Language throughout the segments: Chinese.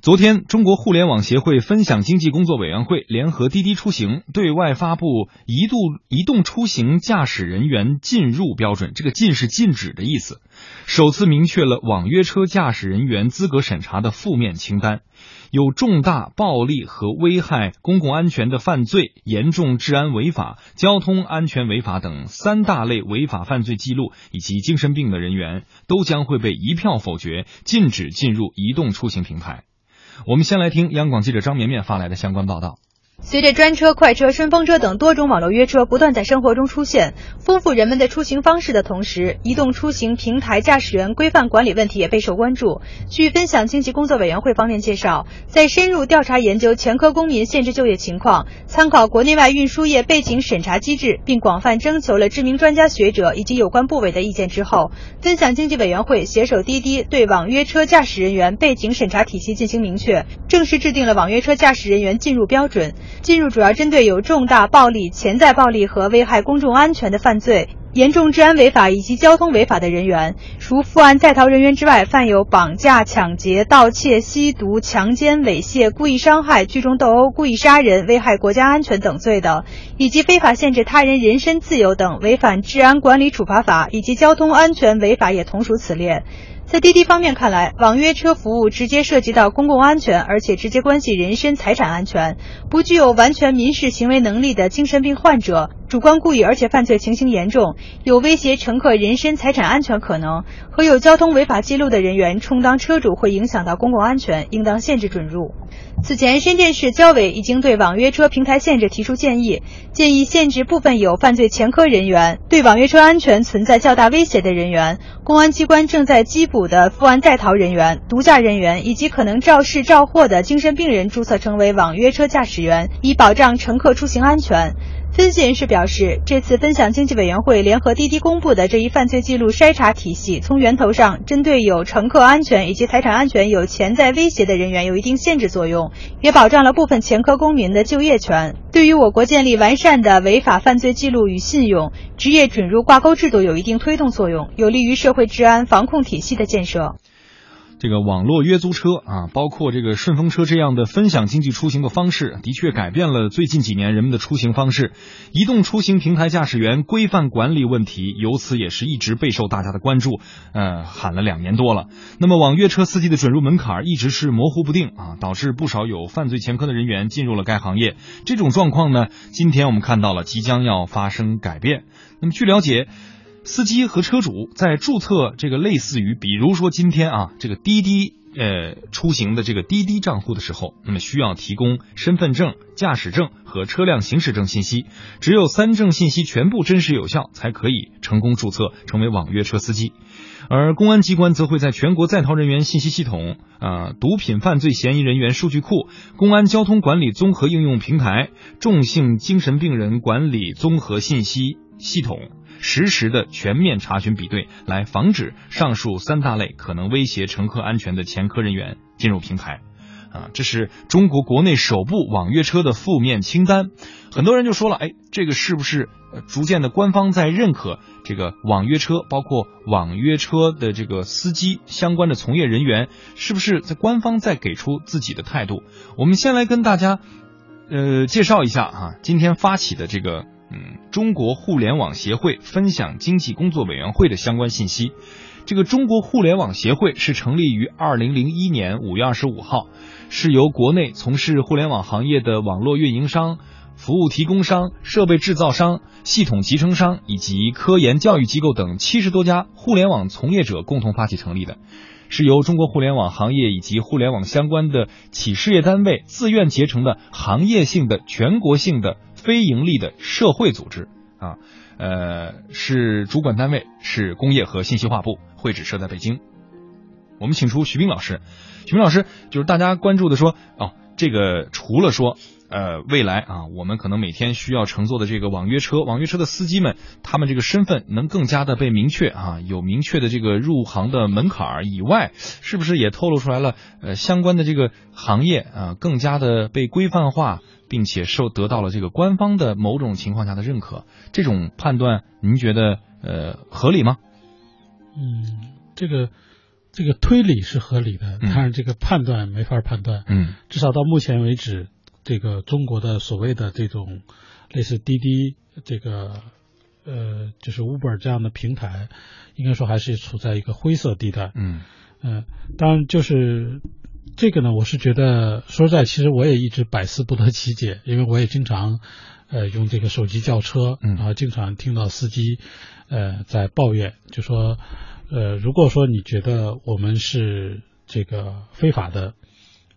昨天，中国互联网协会分享经济工作委员会联合滴滴出行对外发布移动移动出行驾驶人员进入标准，这个“禁”是禁止的意思，首次明确了网约车驾驶人员资格审查的负面清单，有重大暴力和危害公共安全的犯罪、严重治安违法、交通安全违法等三大类违法犯罪记录以及精神病的人员，都将会被一票否决，禁止进入移动出行平台。我们先来听央广记者张绵绵发来的相关报道。随着专车、快车、顺风车等多种网络约车不断在生活中出现，丰富人们的出行方式的同时，移动出行平台驾驶员规范管理问题也备受关注。据分享经济工作委员会方面介绍，在深入调查研究前科公民限制就业情况，参考国内外运输业背景审查机制，并广泛征求了知名专家学者以及有关部委的意见之后，分享经济委员会携手滴滴，对网约车驾驶人员背景审查体系进行明确，正式制定了网约车驾驶人员进入标准。进入主要针对有重大暴力、潜在暴力和危害公众安全的犯罪、严重治安违法以及交通违法的人员，除负案在逃人员之外，犯有绑架、抢劫、盗窃、吸毒、强奸、猥亵、故意伤害、聚众斗殴、故意杀人、危害国家安全等罪的，以及非法限制他人人身自由等违反治安管理处罚法以及交通安全违法也同属此列。在滴滴方面看来，网约车服务直接涉及到公共安全，而且直接关系人身财产安全。不具有完全民事行为能力的精神病患者，主观故意而且犯罪情形严重，有威胁乘客人身财产安全可能，和有交通违法记录的人员充当车主，会影响到公共安全，应当限制准入。此前，深圳市交委已经对网约车平台限制提出建议，建议限制部分有犯罪前科人员、对网约车安全存在较大威胁的人员、公安机关正在缉捕的负案在逃人员、毒驾人员以及可能肇事肇祸的精神病人注册成为网约车驾驶员，以保障乘客出行安全。分析人士表示，这次分享经济委员会联合滴滴公布的这一犯罪记录筛查体系，从源头上针对有乘客安全以及财产安全有潜在威胁的人员有一定限制作用，也保障了部分前科公民的就业权。对于我国建立完善的违法犯罪记录与信用、职业准入挂钩制度有一定推动作用，有利于社会治安防控体系的建设。这个网络约租车啊，包括这个顺风车这样的分享经济出行的方式，的确改变了最近几年人们的出行方式。移动出行平台驾驶员规范管理问题，由此也是一直备受大家的关注。呃，喊了两年多了。那么网约车司机的准入门槛一直是模糊不定啊，导致不少有犯罪前科的人员进入了该行业。这种状况呢，今天我们看到了即将要发生改变。那么据了解。司机和车主在注册这个类似于，比如说今天啊，这个滴滴呃出行的这个滴滴账户的时候，那么需要提供身份证、驾驶证和车辆行驶证信息，只有三证信息全部真实有效，才可以成功注册成为网约车司机。而公安机关则会在全国在逃人员信息系统、啊毒品犯罪嫌疑人员数据库、公安交通管理综合应用平台、重性精神病人管理综合信息系统。实时的全面查询比对，来防止上述三大类可能威胁乘客安全的前科人员进入平台。啊，这是中国国内首部网约车的负面清单。很多人就说了，哎，这个是不是逐渐的官方在认可这个网约车，包括网约车的这个司机相关的从业人员，是不是在官方在给出自己的态度？我们先来跟大家，呃，介绍一下啊，今天发起的这个。嗯，中国互联网协会分享经济工作委员会的相关信息。这个中国互联网协会是成立于二零零一年五月二十五号，是由国内从事互联网行业的网络运营商、服务提供商、设备制造商、系统集成商以及科研教育机构等七十多家互联网从业者共同发起成立的，是由中国互联网行业以及互联网相关的企事业单位自愿结成的行业性的全国性的。非盈利的社会组织啊，呃，是主管单位是工业和信息化部，会址设在北京。我们请出徐斌老师，徐斌老师就是大家关注的说哦，这个除了说呃未来啊，我们可能每天需要乘坐的这个网约车，网约车的司机们，他们这个身份能更加的被明确啊，有明确的这个入行的门槛儿以外，是不是也透露出来了呃相关的这个行业啊更加的被规范化？并且受得到了这个官方的某种情况下的认可，这种判断您觉得呃合理吗？嗯，这个这个推理是合理的，嗯但是这个判断没法判断。嗯至少到目前为止，这个中国的所谓的这种类似滴滴这个呃，就是 Uber 这样的平台，应该说还是处在一个灰色地带。嗯嗯，当然就是这个呢，我是觉得说实在，其实我也一直百思不得其解，因为我也经常呃用这个手机叫车，嗯然后经常听到司机呃在抱怨，就说呃如果说你觉得我们是这个非法的，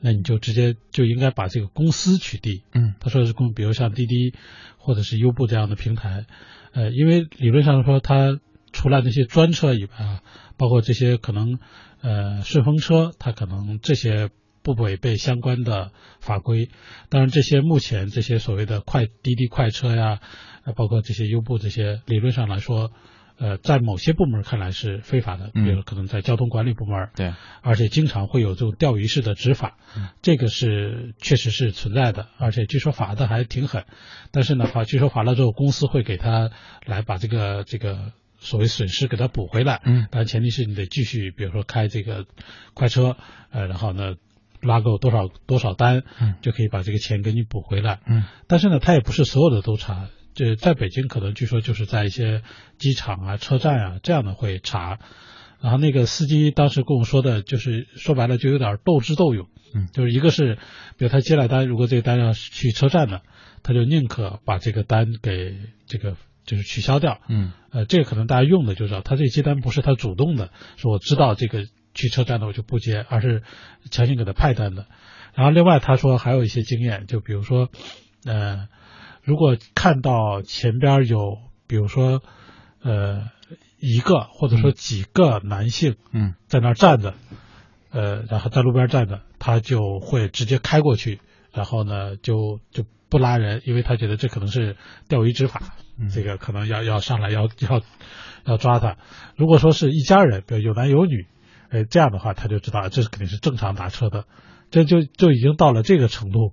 那你就直接就应该把这个公司取缔。嗯他说的是公，比如像滴滴或者是优步这样的平台，呃，因为理论上说，它除了那些专车以外啊，包括这些可能呃顺风车，它可能这些不违背相关的法规。当然，这些目前这些所谓的快滴滴快车呀，呃包括这些优步这些，理论上来说。呃，在某些部门看来是非法的，比嗯如可能在交通管理部门，对，而且经常会有这种钓鱼式的执法，嗯这个是确实是存在的，而且据说罚的还挺狠。但是呢，罚据说罚了之后，公司会给他来把这个这个所谓损失给他补回来。嗯但前提是你得继续，比如说开这个快车，呃，然后呢拉够多少多少单，嗯就可以把这个钱给你补回来。嗯但是呢，他也不是所有的都查，这在北京可能据说就是在一些机场啊、车站啊这样的会查。然后那个司机当时跟我说的，就是说白了就有点斗智斗勇，嗯就是一个是，比如他接了单，如果这个单要去车站的，他就宁可把这个单给这个就是取消掉，嗯呃，这个可能大家用的就知道，他这接单不是他主动的，说我知道这个去车站的我就不接，而是强行给他派单的。然后另外他说还有一些经验，就比如说，呃，如果看到前边有，比如说，呃，一个或者说几个男性嗯在那儿站着，呃，然后在路边站着，他就会直接开过去，然后呢就就不拉人，因为他觉得这可能是钓鱼执法，嗯这个可能要要上来要要要抓他。如果说是一家人，比如有男有女，呃，这样的话他就知道这肯定是正常打车的，这就就已经到了这个程度。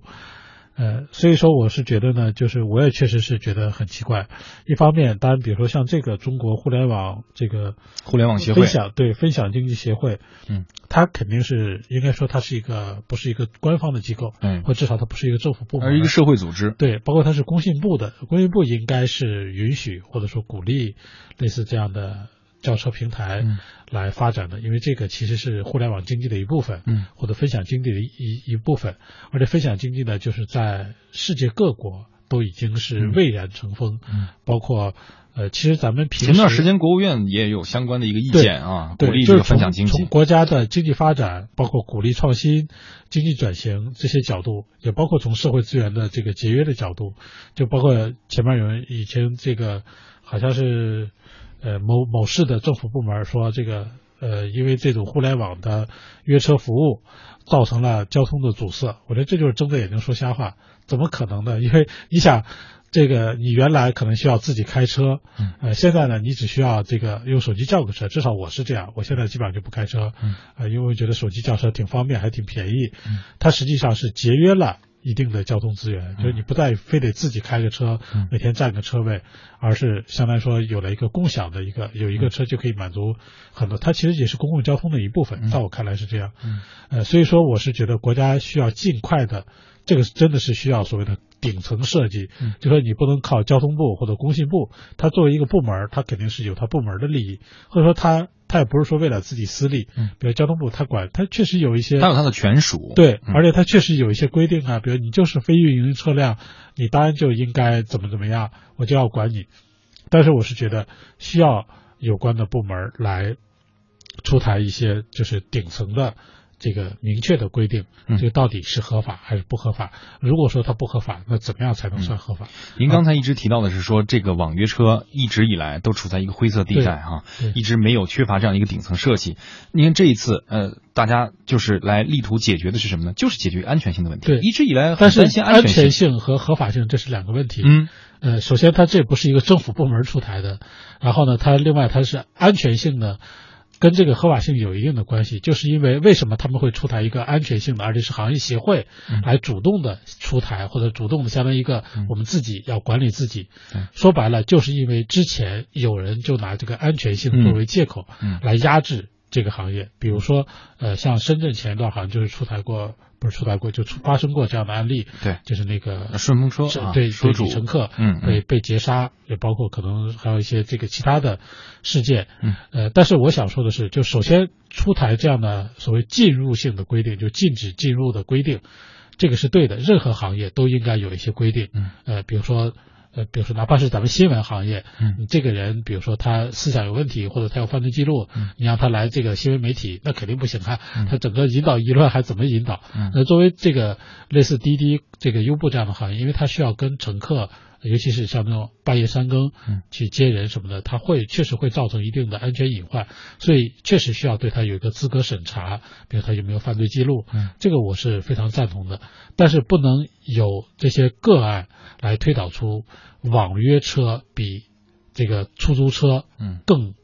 呃，所以说我是觉得呢，就是我也确实是觉得很奇怪。一方面，当然，比如说像这个中国互联网这个互联网协会分享对分享经济协会，嗯，它肯定是应该说它是一个不是一个官方的机构，嗯或至少它不是一个政府部门，而一个社会组织。对，包括它是工信部的，工信部应该是允许或者说鼓励类似这样的轿车平台嗯。来发展的，因为这个其实是互联网经济的一部分，嗯。或者分享经济的一一一部分，而且分享经济呢，就是在世界各国都已经是嗯蔚然成风，嗯。包括呃，其实咱们平时前段时间国务院也有相关的一个意见啊，鼓，励这个就是分享经济。从国家的经济发展，包括鼓励创新、经济转型这些角度，也包括从社会资源的这个节约的角度，就包括前面有人以前这个好像是呃某某市的政府部门说这个呃因为这种互联网的约车服务造成了交通的阻塞，我觉得这就是睁着眼睛说瞎话，怎么可能呢？因为你想。这个你原来可能需要自己开车，嗯呃，现在呢，你只需要这个用手机叫个车，至少我是这样，我现在基本上就不开车，嗯呃，因为我觉得手机叫车挺方便，还挺便宜，嗯它实际上是节约了一定的交通资源，就是你不再非得自己开个车，嗯。每天占个车位，而是相当于说有了一个共享的一个有一个车就可以满足很多，它其实也是公共交通的一部分，嗯。在我看来是这样，嗯。呃，所以说我是觉得国家需要尽快的，这个真的是需要所谓的顶层设计，嗯就说你不能靠交通部或者工信部，它作为一个部门，它肯定是有它部门的利益，或者说它它也不是说为了自己私利，嗯比如交通部它管，它确实有一些它有它的权属。对，嗯而且它确实有一些规定啊，比如你就是非运营车辆，你当然就应该怎么怎么样，我就要管你。但是我是觉得需要有关的部门来出台一些就是顶层的这个明确的规定，嗯这个到底是合法还是不合法？如果说它不合法，那怎么样才能算合法？您刚才一直提到的是说，这个网约车一直以来都处在一个灰色地带哈对，一直没有缺乏这样一个顶层设计。您看这一次，呃，大家就是来力图解决的是什么呢？就是解决安全性的问题。对一直以来很但是担心安全全性和合法性这是两个问题。嗯呃，首先它这不是一个政府部门出台的，然后呢，它另外它是安全性呢，跟这个合法性有一定的关系，就是因为为什么他们会出台一个安全性的，而且是行业协会嗯。来主动的出台，或者主动的相当于一个嗯。我们自己要管理自己。说白了，就是因为之前有人就拿这个安全性作为借口嗯。来压制这个行业，比如说呃，像深圳前一段好像就是出台过，不是出台过，就出发生过这样的案例，对，就是那个顺风车啊，对车主乘客嗯被被劫杀，也包括可能还有一些这个其他的事件，嗯。呃，但是我想说的是，就首先出台这样的所谓进入性的规定，就禁止进入的规定，这个是对的，任何行业都应该有一些规定，嗯。呃，比如说。呃，比如说，哪怕是咱们新闻行业，嗯你这个人，比如说他思想有问题，或者他有犯罪记录，嗯你让他来这个新闻媒体，那肯定不行啊。嗯他整个引导舆论还怎么引导？嗯那作为这个类似滴滴、这个优步这样的行业，因为它需要跟乘客，尤其是像那种半夜三更嗯。去接人什么的，它会确实会造成一定的安全隐患，所以确实需要对他有一个资格审查，比如他有没有犯罪记录，嗯。这个我是非常赞同的。但是不能有这些个案来推导出网约车比这个出租车嗯。更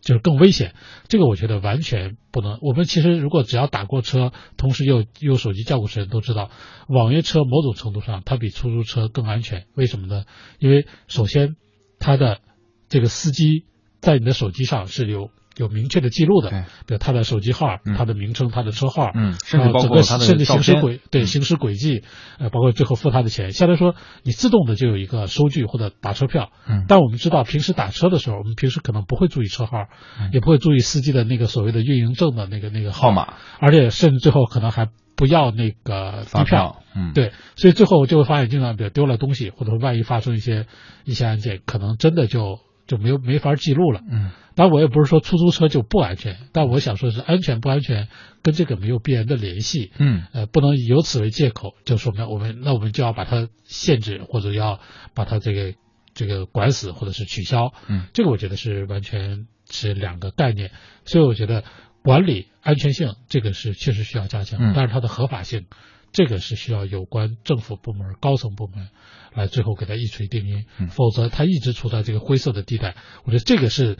就是更危险，这个我觉得完全不能。我们其实如果只要打过车，同时又用手机叫过车，都知道，网约车某种程度上它比出租车更安全。为什么呢？因为首先它的这个司机在你的手机上是有有明确的记录的，对。比如他的手机号、嗯。他的名称、他的车号，嗯，甚至包括他的甚至行驶轨对嗯。行驶轨迹，呃，包括最后付他的钱，相对来说你自动的就有一个收据或者打车票。嗯。但我们知道平时打车的时候，我们平时可能不会注意车号，嗯。也不会注意司机的那个所谓的运营证的那个那个号，码。而且甚至最后可能还不要那个发票。票，嗯，对，所以最后就会发现，经常比如丢了东西，或者说万一发生一些一些案件，可能真的就就没有没法记录了。嗯当然，我也不是说出租车就不安全，但我想说的是安全不安全跟这个没有必然的联系。嗯呃，不能以由此为借口，就说明我们那我们就要把它限制，或者要把它这个这个管死，或者是取消。嗯，这个我觉得是完全是两个概念，所以我觉得管理安全性这个是确实需要加强，嗯但是它的合法性，这个是需要有关政府部门、高层部门来最后给它一锤定音，嗯否则它一直处在这个灰色的地带，我觉得这个是。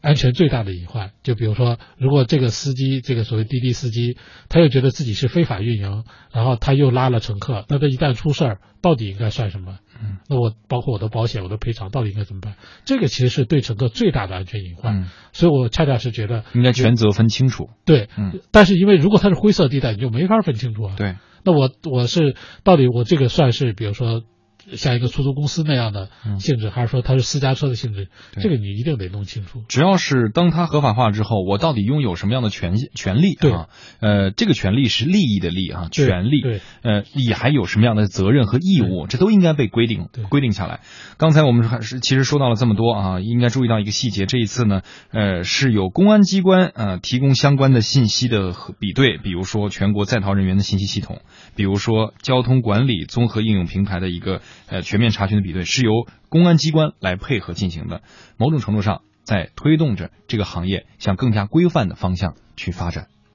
安全最大的隐患，就比如说，如果这个司机，这个所谓滴滴司机，他又觉得自己是非法运营，然后他又拉了乘客，那他一旦出事儿，到底应该算什么？嗯，那我包括我的保险、我的赔偿，到底应该怎么办？这个其实是对乘客最大的安全隐患。嗯，所以我恰恰是觉得，应该全责分清楚，对，嗯但是因为如果它是灰色地带，你就没法分清楚啊。对，那我我是到底我这个算是比如说像一个出租公司那样的嗯性质，还是说它是私家车的性质？这个你一定得弄清楚。只要是当它合法化之后，我到底拥有什么样的权权利对啊？呃，这个权利是利益的利啊，权利。对，呃，你还有什么样的责任和义务？这都应该被规定规定下来。刚才我们还是其实说到了这么多啊，应该注意到一个细节，这一次呢，呃，是有公安机关呃提供相关的信息的比对，比如说全国在逃人员的信息系统，比如说交通管理综合应用平台的一个呃全面查询的比对，是由公安机关来配合进行的，某种程度上在推动着这个行业向更加规范的方向去发展。